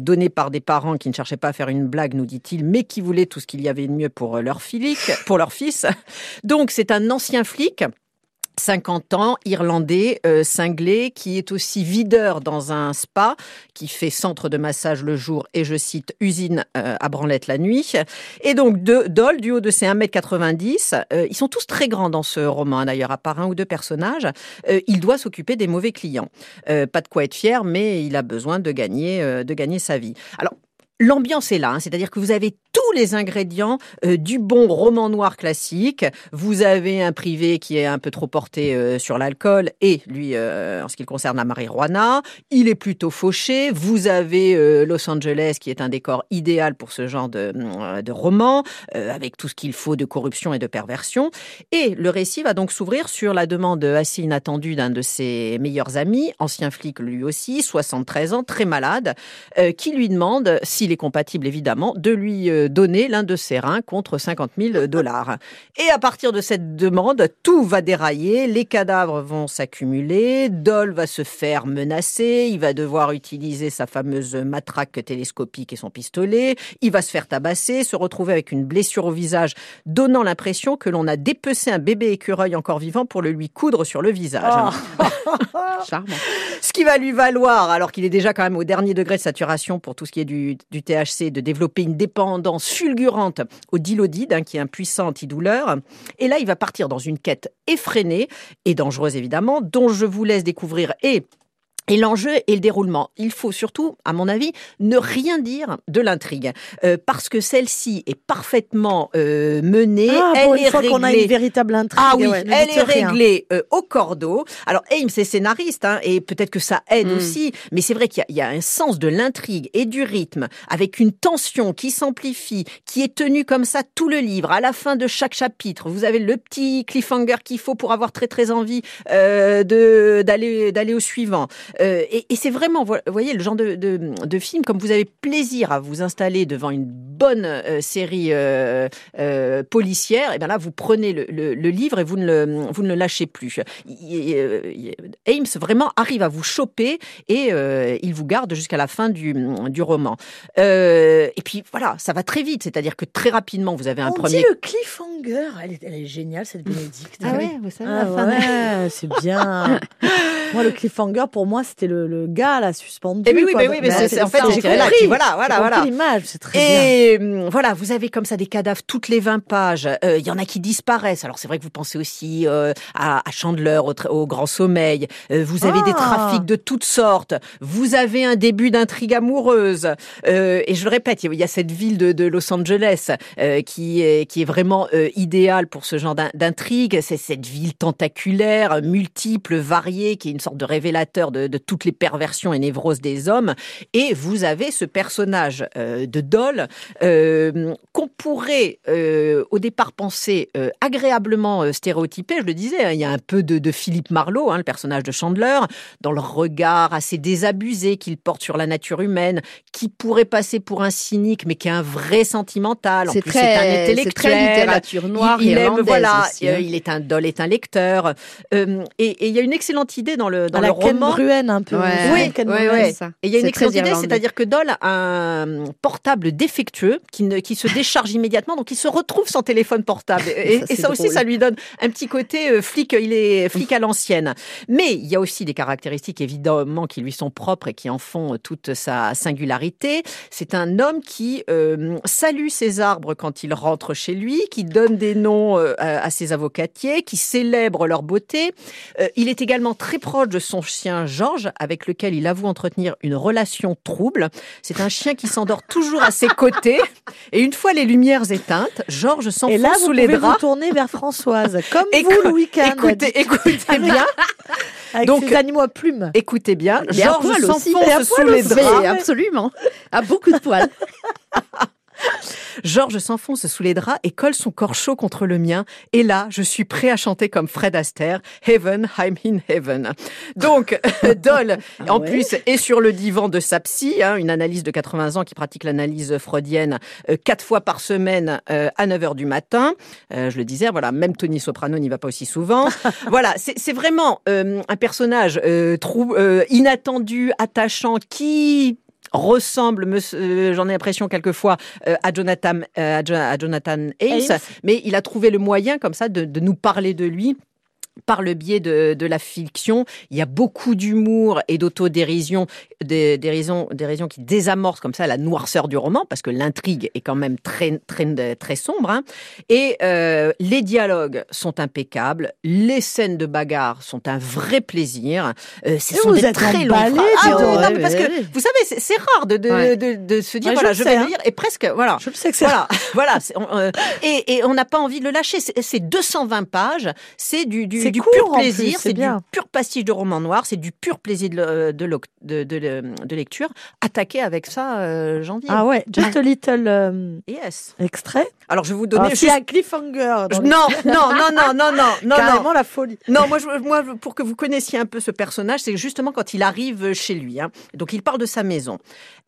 donné par des parents qui ne cherchaient pas à faire une blague, nous dit-il, mais qui voulaient tout ce qu'il y avait de mieux pour leur filic, pour leur fils. Donc, c'est un ancien flic 50 ans, irlandais, euh, cinglé, qui est aussi videur dans un spa, qui fait centre de massage le jour et, je cite, usine euh, à branlette la nuit. Et donc, de, Dol, du haut de ses 1m90, euh, ils sont tous très grands dans ce roman, hein, d'ailleurs, à part un ou deux personnages, il doit s'occuper des mauvais clients. Pas de quoi être fier, mais il a besoin de gagner, de gagner sa vie. Alors, L'ambiance est là, hein, c'est-à-dire que vous avez tous les ingrédients euh, du bon roman noir classique. Vous avez un privé qui est un peu trop porté euh, sur l'alcool et lui, euh, en ce qui le concerne la marijuana, il est plutôt fauché. Vous avez Los Angeles qui est un décor idéal pour ce genre de, de roman, avec tout ce qu'il faut de corruption et de perversion. Et le récit va donc s'ouvrir sur la demande assez inattendue d'un de ses meilleurs amis, ancien flic lui aussi, 73 ans, très malade, qui lui demande, s'il est compatible évidemment, de lui euh, donner l'un de ses reins contre 50 000 dollars. Et à partir de cette demande, tout va dérailler, les cadavres vont s'accumuler, Doll va se faire menacer, il va devoir utiliser sa fameuse matraque télescopique et son pistolet, il va se faire tabasser, se retrouver avec une blessure au visage, donnant l'impression que l'on a dépecé un bébé écureuil encore vivant pour le lui coudre sur le visage. Charmant. Ce qui va lui valoir, alors qu'il est déjà quand même au dernier degré de saturation pour tout ce qui est du, du THC, de développer une dépendance fulgurante au dilodide, hein, qui est un puissant antidouleur. Et là, il va partir dans une quête effrénée et dangereuse évidemment, dont je vous laisse découvrir et et l'enjeu et le déroulement. Il faut surtout, à mon avis, ne rien dire de l'intrigue, euh, parce que celle-ci est parfaitement euh, menée. Ah, elle pour est une fois qu'on a réglée. une véritable intrigue. Ah oui, ouais, elle est rien. réglée euh, au cordeau. Alors Ames est scénariste hein, et peut-être que ça aide Mm. aussi, mais c'est vrai qu'il y y, a un sens de l'intrigue et du rythme avec une tension qui s'amplifie, qui est tenue comme ça tout le livre. À la fin de chaque chapitre, vous avez le petit cliffhanger qu'il faut pour avoir très très envie euh, de d'aller d'aller au suivant. Euh, et et c'est vraiment, vo- vous voyez, le genre de, de, de film comme vous avez plaisir à vous installer devant une bonne euh, série euh, euh, policière, et bien là, vous prenez le, le- le livre et vous ne le, vous ne le lâchez plus. Il- euh, Ames vraiment arrive à vous choper et euh, il vous garde jusqu'à la fin du, du roman. Euh, et puis voilà, ça va très vite, c'est-à-dire que très rapidement, vous avez un On premier... dit le cliffhanger. Elle est, elle est géniale, cette Bénédicte. Ah ouais, vous savez, Ah la fin de- ouais, c'est bien. Moi, le cliffhanger, pour moi, c'était le, le gars là suspendu. Eh oui, oui, quoi. mais oui, mais Bah, c'est- en fait, j'ai là, compris. voilà, voilà, voilà. l'image, c'est très bien. Et hum, voilà, vous avez comme ça des cadavres toutes les 20 pages. Euh, Il y en a qui disparaissent. Alors c'est vrai que vous pensez aussi euh, à, à Chandler, au, au Grand Sommeil. Euh, vous avez des Ah. trafics de toutes sortes. Vous avez un début d'intrigue amoureuse. Euh, et je le répète, il y a cette ville de, de Los Angeles euh, qui, est, qui est vraiment euh, idéale pour ce genre d'in- d'intrigue. C'est cette ville tentaculaire, multiple, variée, qui est une sorte de révélateur de, de toutes les perversions et névroses des hommes. Et vous avez ce personnage euh, de Doll euh, qu'on pourrait euh, au départ penser agréablement stéréotypé. Je le disais, hein, il y a un peu de, de Philippe Marlowe, hein, le personnage de Chandler, dans le regard assez désabusé qu'il porte sur la nature humaine, qui pourrait passer pour un cynique, mais qui est un vrai sentimental. En C'est un très, c'est intellectuel. très littérature noire il, il aime, voilà, aussi, hein. il est un Doll est un lecteur. Et, et il y a une excellente idée dans le dans à le la Ken roman. Bruen un peu. Ouais. Ken Oui, oui. ça. Et il y a une excellente idée, c'est-à-dire que Doll a un portable défectueux qui, ne, qui se décharge immédiatement, donc il se retrouve sans téléphone portable. Et, Ça, et c'est ça aussi, ça lui donne un petit côté euh, flic, il est flic à l'ancienne. Mais il y a aussi des caractéristiques évidemment qui lui sont propres et qui en font toute sa singularité. C'est un homme qui euh, salue ses arbres quand il rentre chez lui, qui donne des noms euh, à à ses avocatiers, qui célèbre leur beauté. Euh, il est également très proche de son chien Georges, avec lequel il avoue entretenir une relation trouble. C'est un chien qui s'endort toujours à ses côtés. Et une fois les lumières éteintes, Georges Et s'enfonce là, vous sous les pouvez vous draps. tourner vers Françoise, comme Écou- vous le week-end. Écoutez, écoutez bien, avec donc- ses animaux à plumes. écoutez bien. Et Georges s'enfonce Et sous les draps. Absolument. À beaucoup de poils. Georges s'enfonce sous les draps et colle son corps chaud contre le mien. Et là, je suis prêt à chanter comme Fred Astaire, Heaven, I'm in heaven. Donc, Doll, en ouais. plus, est sur le divan de sa psy, hein, une analyse de 80 ans qui pratique l'analyse freudienne euh, quatre fois par semaine euh, à 9 heures du matin. Euh, je le disais, voilà, même Tony Soprano n'y va pas aussi souvent. voilà, c'est vraiment un personnage inattendu, attachant, qui ressemble, euh, j'en ai l'impression quelquefois, euh, à Jonathan, euh, à Jo- à Jonathan Hayes, Hayes. mais il a trouvé le moyen comme ça de, de nous parler de lui par le biais de, de la fiction. Il y a beaucoup d'humour et d'autodérision, des dérision, dérision qui désamorce comme ça la noirceur du roman, parce que l'intrigue est quand même très, très, très sombre. hein. Et euh, les dialogues sont impeccables, les scènes de bagarre sont un vrai plaisir. Euh, ce Et sont vous des êtes très phrases. Ah non, mais parce que vous savez, c'est rare de, de, Ouais. de, de se dire Ouais, voilà, je, vais hein. lire et presque voilà. Je le sais que c'est Voilà, voilà. on, euh, et, et on n'a pas envie de le lâcher. C'est c'est 220 pages. C'est du, du, C'est du court, pur plaisir. c'est C'est du pur pastiche de roman noir. C'est du pur plaisir de, le- de, de, de, lecture. Attaquer avec ça, euh, janvier. Ah ouais, just a little euh, Yes. extrait. Alors je vais vous donner s'il y a juste. un cliffhanger. Non, non, non, non, non, non, non, Carrément la folie. Non, moi, je, moi, pour que vous connaissiez un peu ce personnage, c'est justement quand il arrive chez lui. hein. Donc, il part de sa maison.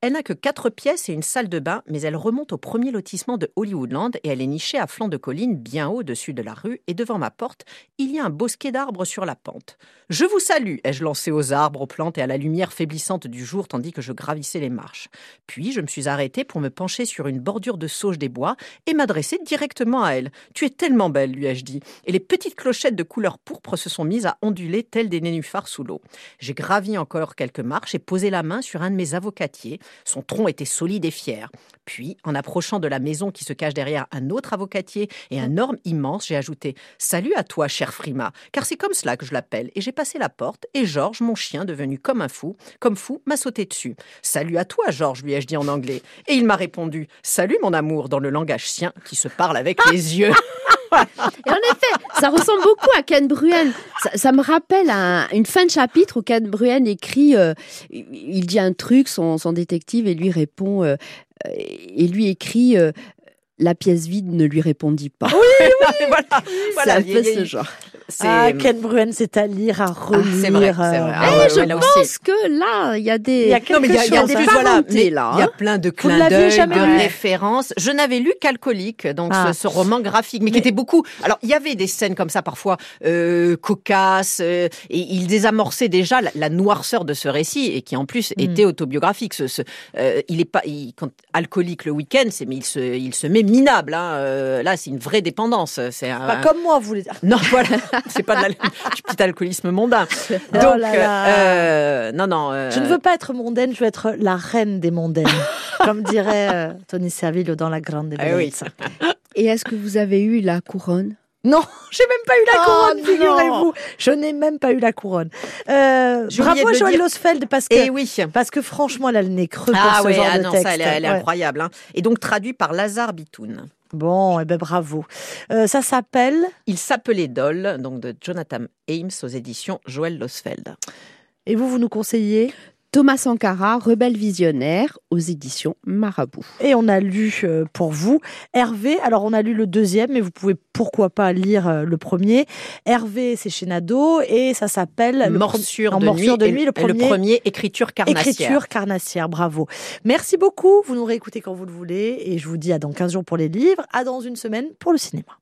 Elle n'a que quatre pièces et une salle de bain, mais elle remonte au premier lotissement de Hollywoodland et elle est nichée à flanc de colline, bien haut au-dessus de la rue. Et devant ma porte, il y a un bosquet d'arbres sur la pente. Je vous salue, ai-je lancé aux arbres, aux plantes et à la lumière faiblissante du jour tandis que je gravissais les marches. Puis, je me suis arrêtée pour me pencher sur une bordure de sauge des bois et m'adresser directement à elle. Tu es tellement belle, lui ai-je dit. Et les petites clochettes de couleur pourpre se sont mises à onduler telles des nénuphars sous l'eau. J'ai gravi encore quelques marches et posé la main sur un de mes avocatiers. Son tronc était solide et fier. Puis, en approchant de la maison qui se cache derrière un autre avocatier et un orme immense, j'ai ajouté Salut à toi, chère Frima, car c'est comme cela que je l'appelle. Et j'ai passé la porte, et Georges, mon chien, devenu comme un fou, comme fou, m'a sauté dessus. Salut à toi, Georges, lui ai-je dit en anglais. Et il m'a répondu Salut, mon amour, dans le langage sien qui se parle avec les yeux. Et en effet, ça ressemble beaucoup à Ken Bruen. Ça, ça me rappelle un- une fin de chapitre où Ken Bruen écrit, euh, il dit un truc, son, son détective, et lui répond, euh, euh, et lui écrit, euh, la pièce vide ne lui répondit pas. voilà, c'est voilà, un il y peu a- il y ce genre. c'est- Ah, Ken Bruen, c'est à lire, à relire. c'est vrai, c'est euh, vrai. ah Ah Eh, ouais, je ouais, pense aussi. que là, il y a des... Il y a Non, mais il y a, il y a quelque des, chose, hein. voilà, parenté, mais là, il y a hein. plein de Vous ne clins d'œil, jamais de lu références. Je n'avais lu qu'Alcoolique, donc Ah. ce, ce roman graphique, mais, qui était beaucoup. Alors, il y avait des scènes comme ça parfois euh, cocasses, euh, et il désamorçait déjà la, la noirceur de ce récit, et qui en plus Mm. était autobiographique. Ce, ce- euh, il est pas, il- quand alcoolique le week-end, c'est mais il se, il se met minable. Hein. là, c'est une vraie dépendance. C'est pas comme moi, vous voulez dire. Non, voilà, c'est pas de du petit alcoolisme mondain. Oh Donc, là non, non. Je ne veux pas être mondaine, je veux être la reine des mondaines, comme dirait Tony Servillo dans La Grande ah oui. Et est-ce que vous avez eu la couronne? Non, j'ai même pas eu la couronne, figurez-vous. Je n'ai même pas eu la couronne. Euh, bravo à Joël Losfeld parce que, Et oui. parce que franchement, elle a le nez creux pour ah ce ouais, genre ah de non, texte. Ça, elle, est- incroyable. hein. Et donc traduit par Lazare Bitoun. Bon, et ben bravo. Euh, ça s'appelle Il s'appelait Doll, donc de Jonathan Ames aux éditions Joël Losfeld. Et vous, vous nous conseillez? Thomas Sankara, Rebelle visionnaire, aux éditions Marabout. Et on a lu euh, pour vous Hervé. Alors on a lu le deuxième, mais vous pouvez pourquoi pas lire euh, le premier. Hervé, c'est chez Nadeau et ça s'appelle le Morsure pre- de, en Morsure de nuit, nuit, et le premier. le premier écriture carnassière. Écriture carnassière, bravo. Merci beaucoup. Vous nous réécoutez quand vous le voulez. Et je vous dis à dans 15 jours pour les livres, à dans une semaine pour le cinéma.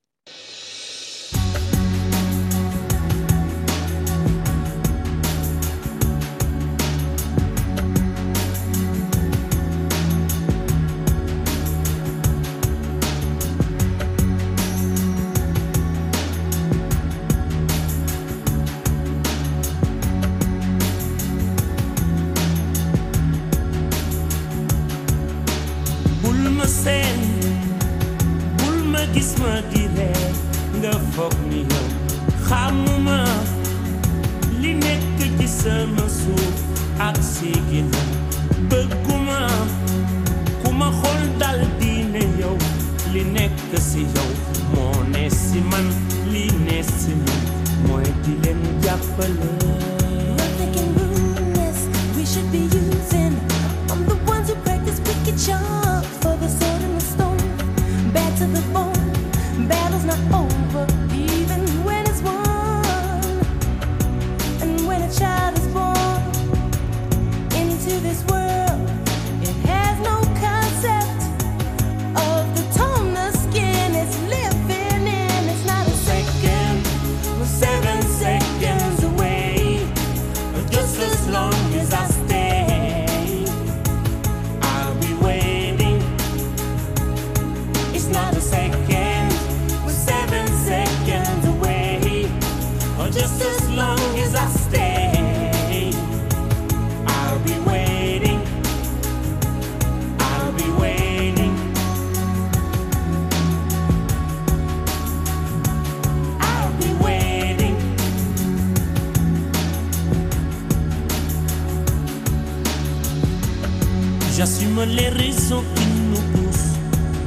les raisons qui nous poussent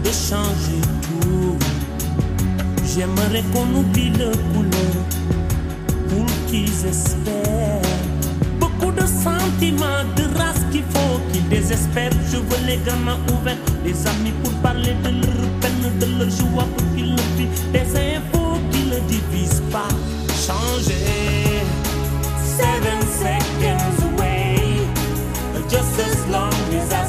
de changer tout. J'aimerais qu'on oublie le couleur pour qu'ils espèrent. Beaucoup de sentiments, de race qu'il faut qu'ils désespèrent. Je veux les gamins ouverts, les amis pour parler de leur peine, de leur joie pour qu'ils le vivent. Des infos qui ne divisent pas. Changer. Seven seconds away, just as long as I.